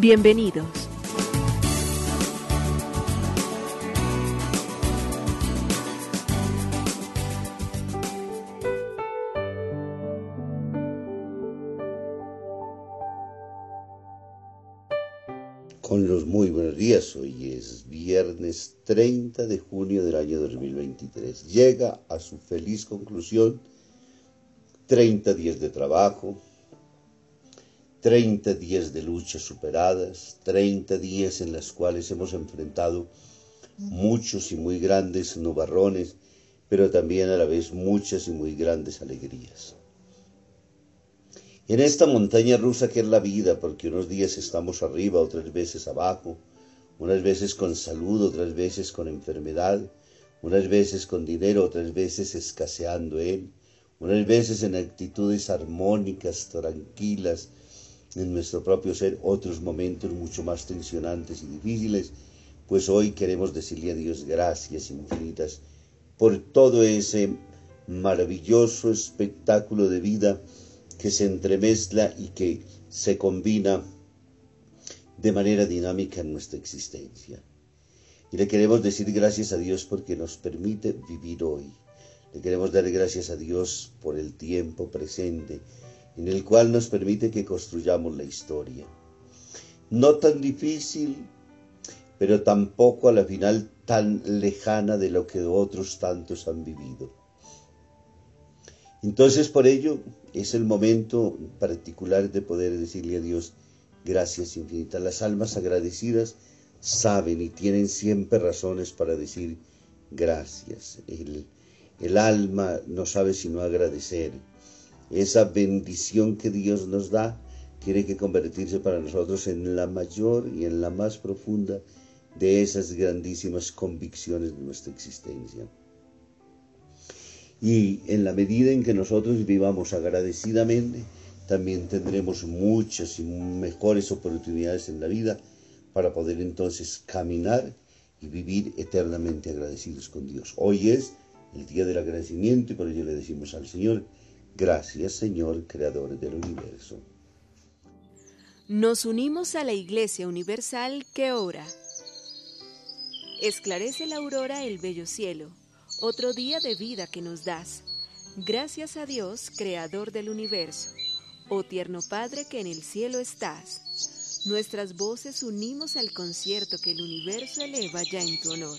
Bienvenidos. Con los muy buenos días, hoy es viernes 30 de junio del año 2023. Llega a su feliz conclusión 30 días de trabajo, 30 días de luchas superadas, 30 días en los cuales hemos enfrentado muchos y muy grandes nubarrones, pero también a la vez muchas y muy grandes alegrías. En esta montaña rusa que es la vida, porque unos días estamos arriba, otras veces abajo, unas veces con salud, otras veces con enfermedad, unas veces con dinero, otras veces escaseando él, unas veces en actitudes armónicas, tranquilas en nuestro propio ser, otros momentos mucho más tensionantes y difíciles, pues hoy queremos decirle a Dios gracias infinitas por todo ese maravilloso espectáculo de vida que se entremezcla y que se combina de manera dinámica en nuestra existencia. Y le queremos decir gracias a Dios porque nos permite vivir hoy. Le queremos dar gracias a Dios por el tiempo presente en el cual nos permite que construyamos la historia. No tan difícil, pero tampoco a la final tan lejana de lo que otros tantos han vivido. Entonces por ello es el momento particular de poder decirle a Dios gracias infinitas. Las almas agradecidas saben y tienen siempre razones para decir gracias. El, el alma no sabe sino agradecer. Esa bendición que Dios nos da tiene que convertirse para nosotros en la mayor y en la más profunda de esas grandísimas convicciones de nuestra existencia. Y en la medida en que nosotros vivamos agradecidamente, también tendremos muchas y mejores oportunidades en la vida para poder entonces caminar y vivir eternamente agradecidos con Dios. Hoy es el día del agradecimiento y por ello le decimos al Señor, gracias Señor, Creador del universo. Nos unimos a la Iglesia Universal que ora. Esclarece la aurora el bello cielo otro día de vida que nos das. Gracias a Dios, Creador del universo, oh tierno Padre que en el cielo estás. Nuestras voces unimos al concierto que el universo eleva ya en tu honor.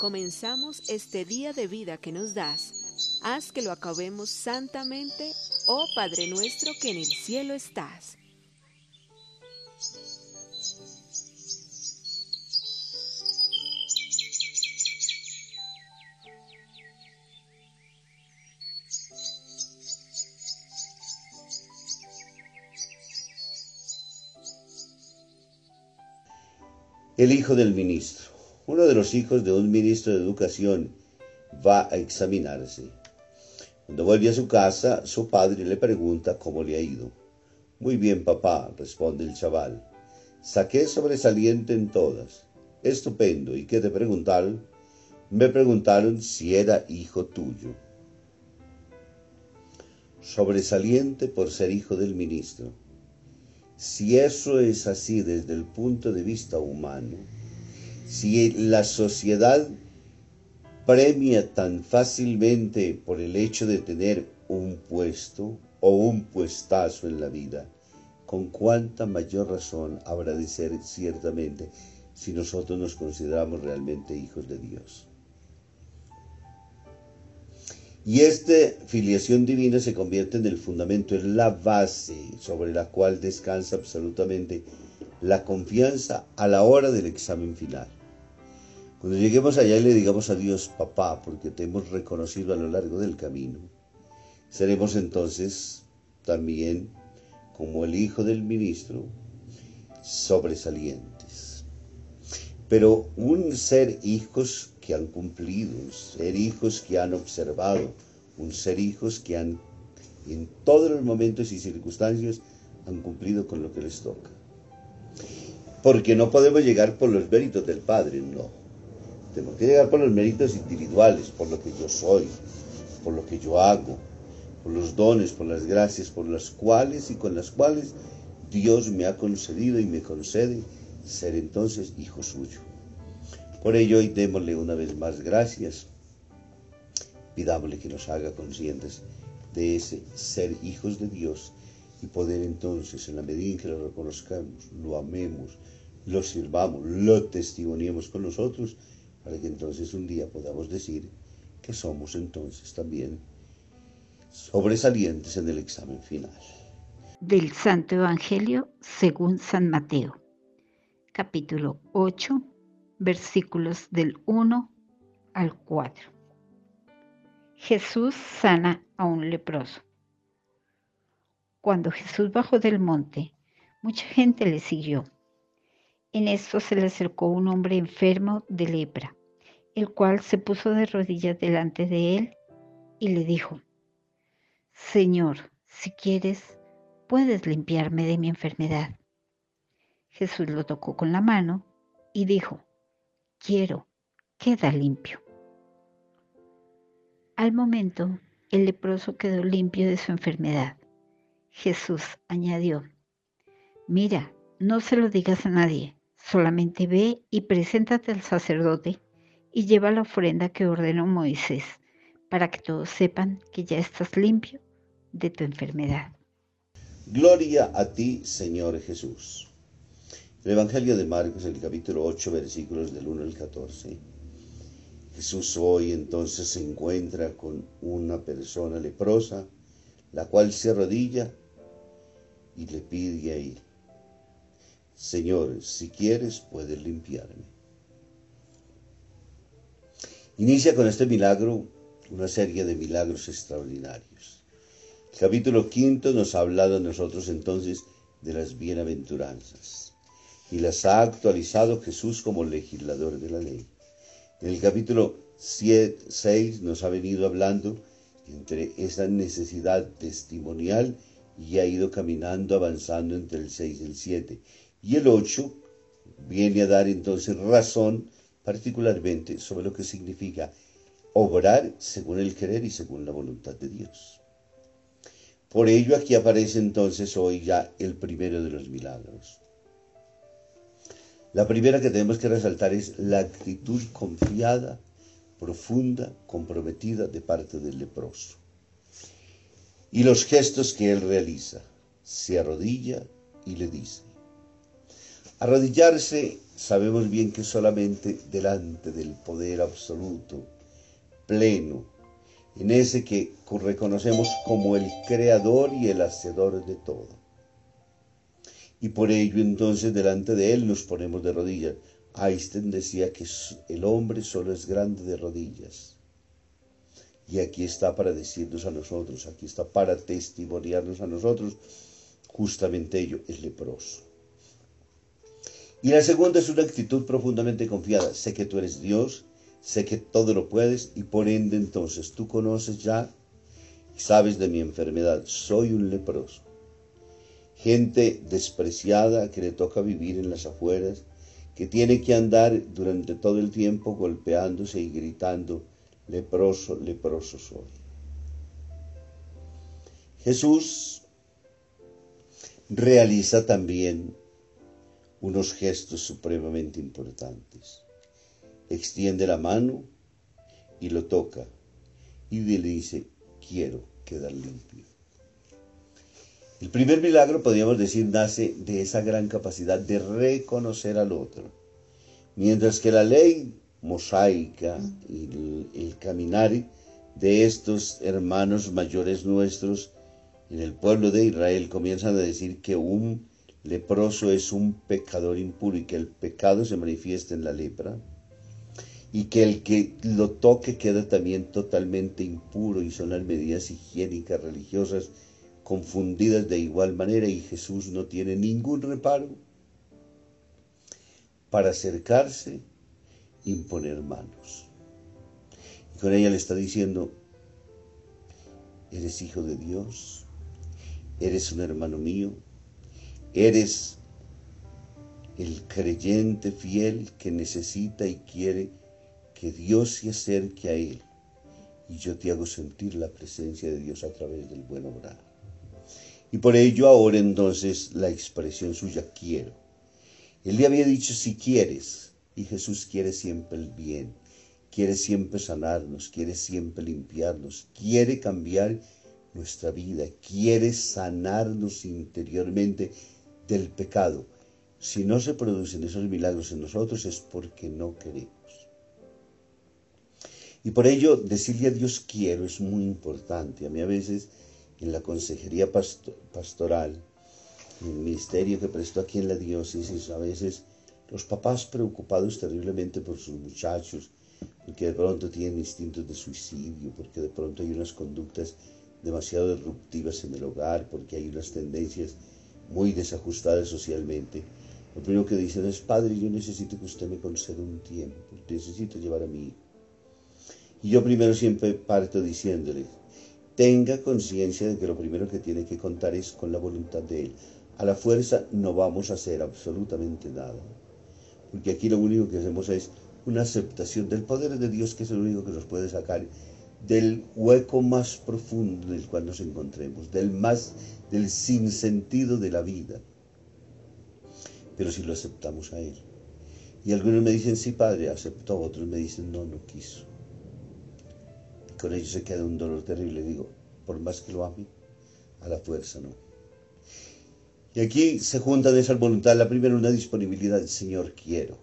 comenzamos este día de vida que nos das. Haz que lo acabemos santamente, oh Padre nuestro que en el cielo estás. El hijo del ministro. Uno de los hijos de un ministro de educación va a examinarse. Cuando vuelve a su casa, su padre le pregunta cómo le ha ido. Muy bien, papá, responde el chaval. Saqué sobresaliente en todas. Estupendo. ¿Y qué te preguntaron? Me preguntaron si era hijo tuyo. Sobresaliente por ser hijo del ministro. Si eso es así desde el punto de vista humano, si la sociedad premia tan fácilmente por el hecho de tener un puesto o un puestazo en la vida, con cuánta mayor razón habrá de ser ciertamente si nosotros nos consideramos realmente hijos de Dios. Y esta filiación divina se convierte en el fundamento, en la base sobre la cual descansa absolutamente la confianza a la hora del examen final. Cuando lleguemos allá y le digamos a Dios, papá, porque te hemos reconocido a lo largo del camino, seremos entonces también, como el hijo del ministro, sobresalientes. Pero un ser hijos que han cumplido, un ser hijos que han observado, un ser hijos que han en todos los momentos y circunstancias han cumplido con lo que les toca. Porque no podemos llegar por los méritos del Padre, no. Tenemos que llegar por los méritos individuales, por lo que yo soy, por lo que yo hago, por los dones, por las gracias, por las cuales y con las cuales Dios me ha concedido y me concede ser entonces hijo suyo. Por ello hoy démosle una vez más gracias, pidámosle que nos haga conscientes de ese ser hijos de Dios y poder entonces, en la medida en que lo reconozcamos, lo amemos, lo sirvamos, lo testimoniemos con nosotros, para que entonces un día podamos decir que somos entonces también sobresalientes en el examen final. Del Santo Evangelio según San Mateo, capítulo 8, versículos del 1 al 4. Jesús sana a un leproso. Cuando Jesús bajó del monte, mucha gente le siguió. En esto se le acercó un hombre enfermo de lepra, el cual se puso de rodillas delante de él y le dijo, Señor, si quieres, puedes limpiarme de mi enfermedad. Jesús lo tocó con la mano y dijo, quiero, queda limpio. Al momento, el leproso quedó limpio de su enfermedad. Jesús añadió, mira, no se lo digas a nadie, solamente ve y preséntate al sacerdote y lleva la ofrenda que ordenó Moisés, para que todos sepan que ya estás limpio de tu enfermedad. Gloria a ti, Señor Jesús. El Evangelio de Marcos, el capítulo 8, versículos del 1 al 14. Jesús hoy entonces se encuentra con una persona leprosa, la cual se arrodilla y le pide ahí, Señor, si quieres, puedes limpiarme. Inicia con este milagro una serie de milagros extraordinarios. El capítulo quinto nos ha hablado a nosotros entonces de las bienaventuranzas y las ha actualizado Jesús como legislador de la ley. En el capítulo 6 nos ha venido hablando entre esa necesidad testimonial y ha ido caminando, avanzando entre el 6 y el 7. Y el 8 viene a dar entonces razón particularmente sobre lo que significa obrar según el querer y según la voluntad de Dios. Por ello aquí aparece entonces hoy ya el primero de los milagros. La primera que tenemos que resaltar es la actitud confiada, profunda, comprometida de parte del leproso. Y los gestos que él realiza. Se arrodilla y le dice. Arrodillarse sabemos bien que solamente delante del poder absoluto, pleno, en ese que reconocemos como el creador y el hacedor de todo y por ello entonces delante de Él nos ponemos de rodillas. Einstein decía que el hombre solo es grande de rodillas. Y aquí está para decirnos a nosotros, aquí está para testimoniarnos a nosotros, justamente ello, es leproso. Y la segunda es una actitud profundamente confiada. Sé que tú eres Dios, sé que todo lo puedes y por ende entonces tú conoces ya, sabes de mi enfermedad, soy un leproso gente despreciada que le toca vivir en las afueras, que tiene que andar durante todo el tiempo golpeándose y gritando, leproso, leproso soy. Jesús realiza también unos gestos supremamente importantes. Extiende la mano y lo toca y le dice, quiero quedar limpio. El primer milagro, podríamos decir, nace de esa gran capacidad de reconocer al otro. Mientras que la ley mosaica y el, el caminar de estos hermanos mayores nuestros en el pueblo de Israel comienzan a decir que un leproso es un pecador impuro y que el pecado se manifiesta en la lepra y que el que lo toque queda también totalmente impuro y son las medidas higiénicas religiosas confundidas de igual manera y Jesús no tiene ningún reparo para acercarse, imponer manos. Y con ella le está diciendo, eres hijo de Dios, eres un hermano mío, eres el creyente fiel que necesita y quiere que Dios se acerque a él. Y yo te hago sentir la presencia de Dios a través del buen obrar. Y por ello ahora entonces la expresión suya quiero. Él le había dicho si quieres, y Jesús quiere siempre el bien, quiere siempre sanarnos, quiere siempre limpiarnos, quiere cambiar nuestra vida, quiere sanarnos interiormente del pecado. Si no se producen esos milagros en nosotros es porque no queremos. Y por ello decirle a Dios quiero es muy importante. A mí a veces en la consejería pastoral, en el ministerio que prestó aquí en la diócesis, a veces los papás preocupados terriblemente por sus muchachos, porque de pronto tienen instintos de suicidio, porque de pronto hay unas conductas demasiado disruptivas en el hogar, porque hay unas tendencias muy desajustadas socialmente. Lo primero que dicen es, padre, yo necesito que usted me conceda un tiempo, necesito llevar a mi hijo. Y yo primero siempre parto diciéndole, tenga conciencia de que lo primero que tiene que contar es con la voluntad de Él. A la fuerza no vamos a hacer absolutamente nada, porque aquí lo único que hacemos es una aceptación del poder de Dios, que es el único que nos puede sacar del hueco más profundo en el cual nos encontremos, del más, del sinsentido de la vida. Pero si lo aceptamos a Él. Y algunos me dicen, sí, Padre, aceptó, otros me dicen, no, no quiso con ello se queda un dolor terrible. Digo, por más que lo ame, a la fuerza no. Y aquí se juntan esas voluntades. La primera, una disponibilidad, Señor, quiero.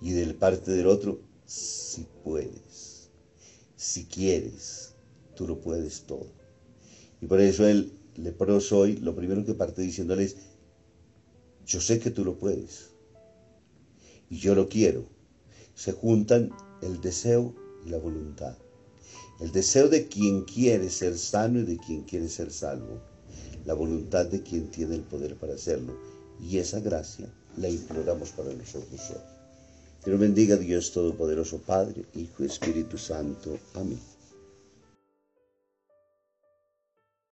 Y del parte del otro, si puedes, si quieres, tú lo puedes todo. Y por eso el leproso hoy, lo primero que parte diciéndole es, yo sé que tú lo puedes. Y yo lo quiero. Se juntan el deseo y la voluntad. El deseo de quien quiere ser sano y de quien quiere ser salvo. La voluntad de quien tiene el poder para hacerlo. Y esa gracia la imploramos para nosotros hoy. Que nos bendiga Dios Todopoderoso, Padre, Hijo y Espíritu Santo. Amén.